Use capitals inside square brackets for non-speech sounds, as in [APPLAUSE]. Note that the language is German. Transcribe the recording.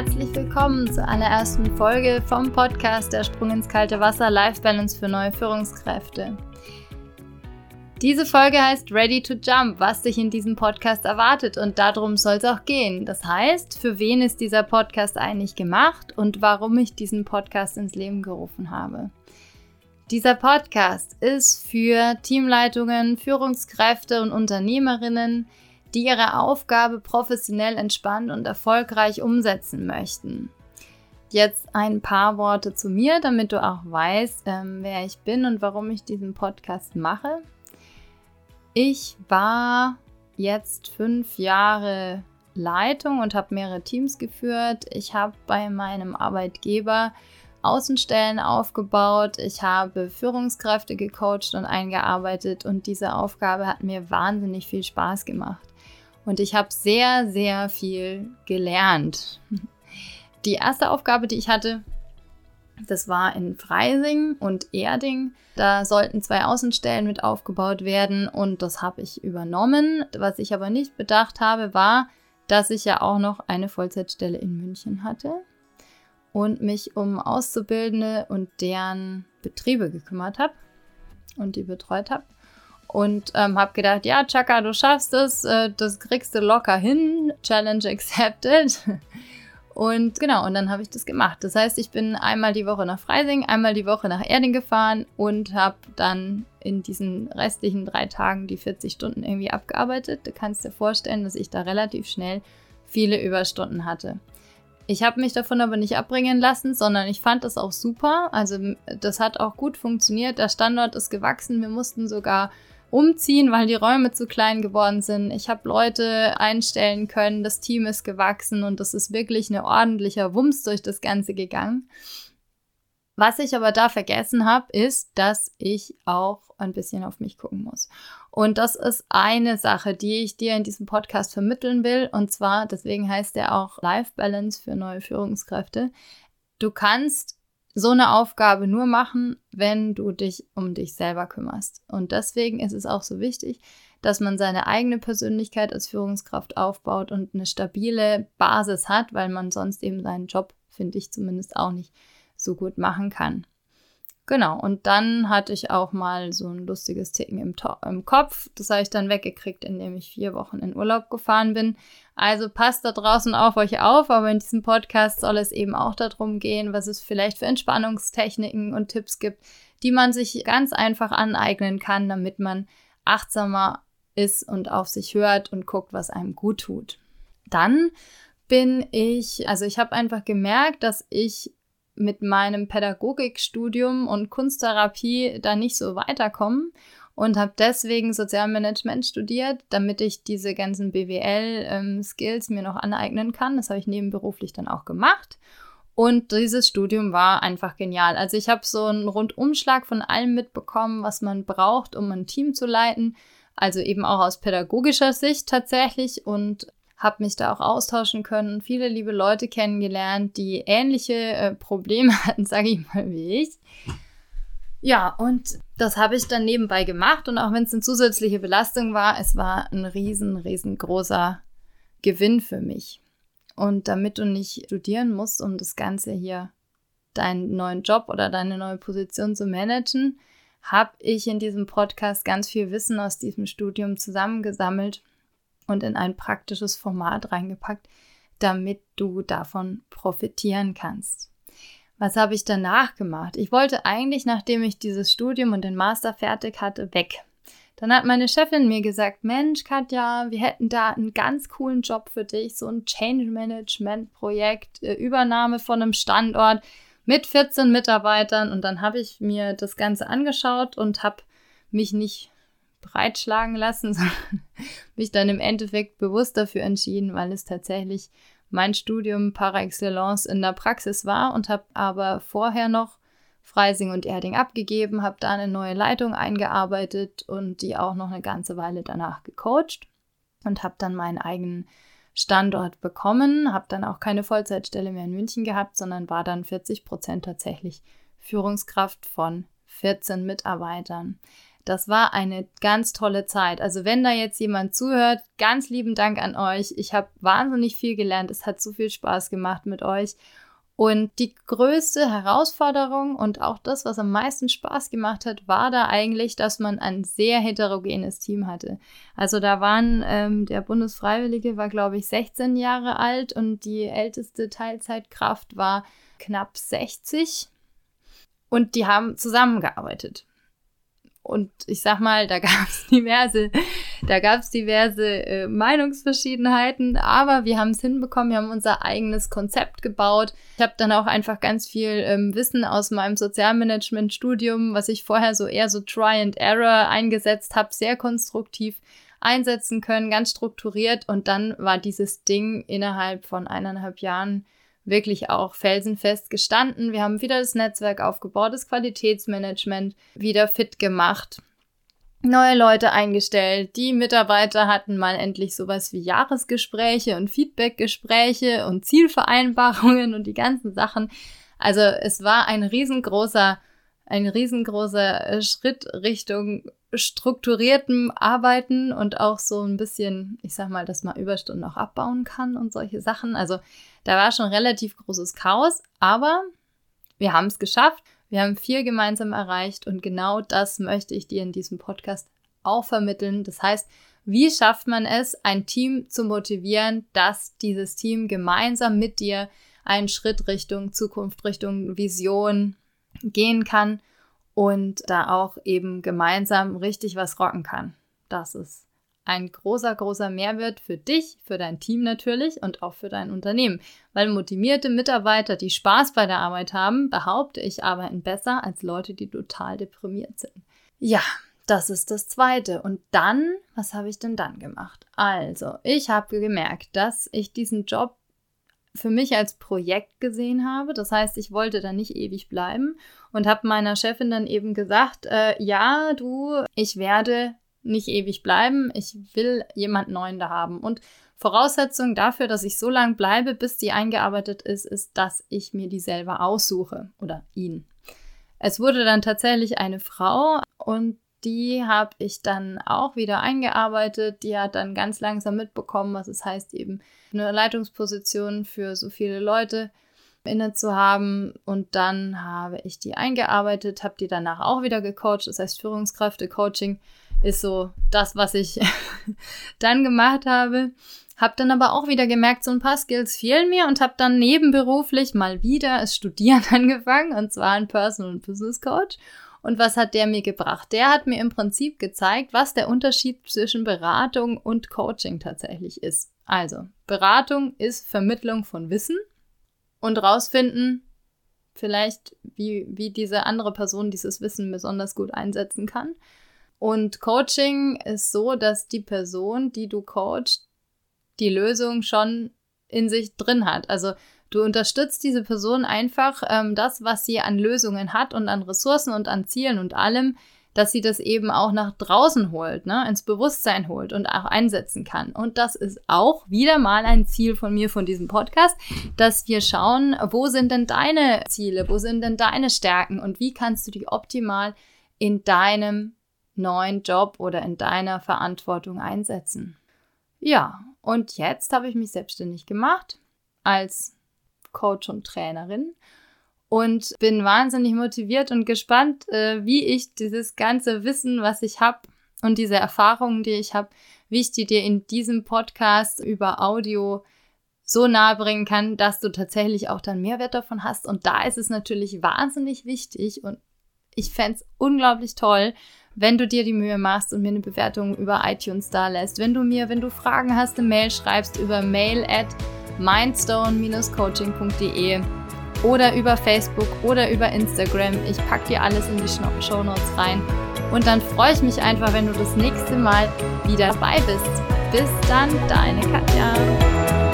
herzlich willkommen zur allerersten Folge vom Podcast Der Sprung ins kalte Wasser Life Balance für neue Führungskräfte. Diese Folge heißt Ready to Jump, was dich in diesem Podcast erwartet und darum soll es auch gehen. Das heißt, für wen ist dieser Podcast eigentlich gemacht und warum ich diesen Podcast ins Leben gerufen habe. Dieser Podcast ist für Teamleitungen, Führungskräfte und Unternehmerinnen, die ihre Aufgabe professionell entspannt und erfolgreich umsetzen möchten. Jetzt ein paar Worte zu mir, damit du auch weißt, ähm, wer ich bin und warum ich diesen Podcast mache. Ich war jetzt fünf Jahre Leitung und habe mehrere Teams geführt. Ich habe bei meinem Arbeitgeber Außenstellen aufgebaut. Ich habe Führungskräfte gecoacht und eingearbeitet und diese Aufgabe hat mir wahnsinnig viel Spaß gemacht. Und ich habe sehr, sehr viel gelernt. Die erste Aufgabe, die ich hatte, das war in Freising und Erding. Da sollten zwei Außenstellen mit aufgebaut werden und das habe ich übernommen. Was ich aber nicht bedacht habe, war, dass ich ja auch noch eine Vollzeitstelle in München hatte und mich um Auszubildende und deren Betriebe gekümmert habe und die betreut habe und ähm, habe gedacht, ja, Chaka, du schaffst es, äh, das kriegst du locker hin, Challenge accepted. [LAUGHS] Und genau, und dann habe ich das gemacht. Das heißt, ich bin einmal die Woche nach Freising, einmal die Woche nach Erding gefahren und habe dann in diesen restlichen drei Tagen die 40 Stunden irgendwie abgearbeitet. Du kannst dir vorstellen, dass ich da relativ schnell viele Überstunden hatte. Ich habe mich davon aber nicht abbringen lassen, sondern ich fand das auch super. Also das hat auch gut funktioniert. Der Standort ist gewachsen. Wir mussten sogar umziehen, weil die Räume zu klein geworden sind. Ich habe Leute einstellen können, das Team ist gewachsen und das ist wirklich ein ordentlicher Wumms durch das Ganze gegangen. Was ich aber da vergessen habe, ist, dass ich auch ein bisschen auf mich gucken muss. Und das ist eine Sache, die ich dir in diesem Podcast vermitteln will. Und zwar, deswegen heißt er auch Life Balance für neue Führungskräfte. Du kannst so eine Aufgabe nur machen, wenn du dich um dich selber kümmerst. Und deswegen ist es auch so wichtig, dass man seine eigene Persönlichkeit als Führungskraft aufbaut und eine stabile Basis hat, weil man sonst eben seinen Job, finde ich zumindest, auch nicht so gut machen kann. Genau, und dann hatte ich auch mal so ein lustiges Ticken im, im Kopf. Das habe ich dann weggekriegt, indem ich vier Wochen in Urlaub gefahren bin. Also passt da draußen auf euch auf, aber in diesem Podcast soll es eben auch darum gehen, was es vielleicht für Entspannungstechniken und Tipps gibt, die man sich ganz einfach aneignen kann, damit man achtsamer ist und auf sich hört und guckt, was einem gut tut. Dann bin ich, also ich habe einfach gemerkt, dass ich mit meinem Pädagogikstudium und Kunsttherapie da nicht so weiterkommen und habe deswegen Sozialmanagement studiert, damit ich diese ganzen BWL-Skills ähm, mir noch aneignen kann. Das habe ich nebenberuflich dann auch gemacht. Und dieses Studium war einfach genial. Also ich habe so einen Rundumschlag von allem mitbekommen, was man braucht, um ein Team zu leiten. Also eben auch aus pädagogischer Sicht tatsächlich und habe mich da auch austauschen können, viele liebe Leute kennengelernt, die ähnliche äh, Probleme [LAUGHS] hatten, sage ich mal, wie ich. Ja, und das habe ich dann nebenbei gemacht und auch wenn es eine zusätzliche Belastung war, es war ein riesen, riesengroßer Gewinn für mich. Und damit du nicht studieren musst, um das Ganze hier, deinen neuen Job oder deine neue Position zu managen, habe ich in diesem Podcast ganz viel Wissen aus diesem Studium zusammengesammelt und in ein praktisches Format reingepackt, damit du davon profitieren kannst. Was habe ich danach gemacht? Ich wollte eigentlich, nachdem ich dieses Studium und den Master fertig hatte, weg. Dann hat meine Chefin mir gesagt, Mensch, Katja, wir hätten da einen ganz coolen Job für dich, so ein Change Management Projekt, äh, Übernahme von einem Standort mit 14 Mitarbeitern. Und dann habe ich mir das Ganze angeschaut und habe mich nicht breitschlagen lassen, [LAUGHS] sondern [LAUGHS] mich dann im Endeffekt bewusst dafür entschieden, weil es tatsächlich mein Studium par excellence in der Praxis war und habe aber vorher noch Freising und Erding abgegeben, habe da eine neue Leitung eingearbeitet und die auch noch eine ganze Weile danach gecoacht und habe dann meinen eigenen Standort bekommen, habe dann auch keine Vollzeitstelle mehr in München gehabt, sondern war dann 40 Prozent tatsächlich Führungskraft von 14 Mitarbeitern. Das war eine ganz tolle Zeit. Also wenn da jetzt jemand zuhört, ganz lieben Dank an euch. Ich habe wahnsinnig viel gelernt. Es hat so viel Spaß gemacht mit euch. Und die größte Herausforderung und auch das, was am meisten Spaß gemacht hat, war da eigentlich, dass man ein sehr heterogenes Team hatte. Also da waren, ähm, der Bundesfreiwillige war, glaube ich, 16 Jahre alt und die älteste Teilzeitkraft war knapp 60. Und die haben zusammengearbeitet. Und ich sag mal, da [LAUGHS] gab es diverse, da gab diverse äh, Meinungsverschiedenheiten, aber wir haben es hinbekommen, wir haben unser eigenes Konzept gebaut. Ich habe dann auch einfach ganz viel ähm, Wissen aus meinem Sozialmanagement-Studium, was ich vorher so eher so Try and Error eingesetzt habe, sehr konstruktiv einsetzen können, ganz strukturiert. Und dann war dieses Ding innerhalb von eineinhalb Jahren wirklich auch felsenfest gestanden. Wir haben wieder das Netzwerk aufgebaut, das Qualitätsmanagement wieder fit gemacht, neue Leute eingestellt. Die Mitarbeiter hatten mal endlich sowas wie Jahresgespräche und Feedbackgespräche und Zielvereinbarungen und die ganzen Sachen. Also es war ein riesengroßer, ein riesengroßer Schritt Richtung strukturiertem Arbeiten und auch so ein bisschen, ich sag mal, dass man Überstunden auch abbauen kann und solche Sachen. Also da war schon relativ großes Chaos, aber wir haben es geschafft. Wir haben viel gemeinsam erreicht und genau das möchte ich dir in diesem Podcast auch vermitteln. Das heißt, wie schafft man es, ein Team zu motivieren, dass dieses Team gemeinsam mit dir einen Schritt Richtung Zukunft, Richtung Vision gehen kann und da auch eben gemeinsam richtig was rocken kann. Das ist ein großer, großer Mehrwert für dich, für dein Team natürlich und auch für dein Unternehmen. Weil motivierte Mitarbeiter, die Spaß bei der Arbeit haben, behaupte ich, arbeiten besser als Leute, die total deprimiert sind. Ja, das ist das Zweite. Und dann, was habe ich denn dann gemacht? Also, ich habe gemerkt, dass ich diesen Job für mich als Projekt gesehen habe. Das heißt, ich wollte da nicht ewig bleiben und habe meiner Chefin dann eben gesagt, äh, ja, du, ich werde nicht ewig bleiben, ich will jemand Neuen da haben. Und Voraussetzung dafür, dass ich so lange bleibe, bis die eingearbeitet ist, ist, dass ich mir die selber aussuche oder ihn. Es wurde dann tatsächlich eine Frau und die habe ich dann auch wieder eingearbeitet. Die hat dann ganz langsam mitbekommen, was es heißt, eben eine Leitungsposition für so viele Leute inne zu haben. Und dann habe ich die eingearbeitet, habe die danach auch wieder gecoacht. Das heißt, Führungskräfte-Coaching ist so das, was ich [LAUGHS] dann gemacht habe. Hab dann aber auch wieder gemerkt, so ein paar Skills fehlen mir und habe dann nebenberuflich mal wieder das Studieren [LAUGHS] angefangen und zwar ein Personal Business Coach und was hat der mir gebracht? Der hat mir im Prinzip gezeigt, was der Unterschied zwischen Beratung und Coaching tatsächlich ist. Also, Beratung ist Vermittlung von Wissen und rausfinden, vielleicht, wie, wie diese andere Person dieses Wissen besonders gut einsetzen kann. Und Coaching ist so, dass die Person, die du coachst, die Lösung schon in sich drin hat. Also Du unterstützt diese Person einfach, ähm, das, was sie an Lösungen hat und an Ressourcen und an Zielen und allem, dass sie das eben auch nach draußen holt, ne, ins Bewusstsein holt und auch einsetzen kann. Und das ist auch wieder mal ein Ziel von mir von diesem Podcast, dass wir schauen, wo sind denn deine Ziele, wo sind denn deine Stärken und wie kannst du die optimal in deinem neuen Job oder in deiner Verantwortung einsetzen. Ja, und jetzt habe ich mich selbstständig gemacht als Coach und Trainerin und bin wahnsinnig motiviert und gespannt, äh, wie ich dieses ganze Wissen, was ich habe und diese Erfahrungen, die ich habe, wie ich die dir in diesem Podcast über Audio so nahe bringen kann, dass du tatsächlich auch dann Mehrwert davon hast. Und da ist es natürlich wahnsinnig wichtig und ich fände es unglaublich toll, wenn du dir die Mühe machst und mir eine Bewertung über iTunes da lässt. Wenn du mir, wenn du Fragen hast, eine Mail schreibst über mail at mindstone-coaching.de oder über Facebook oder über Instagram. Ich packe dir alles in die Show Notes rein. Und dann freue ich mich einfach, wenn du das nächste Mal wieder dabei bist. Bis dann, deine Katja.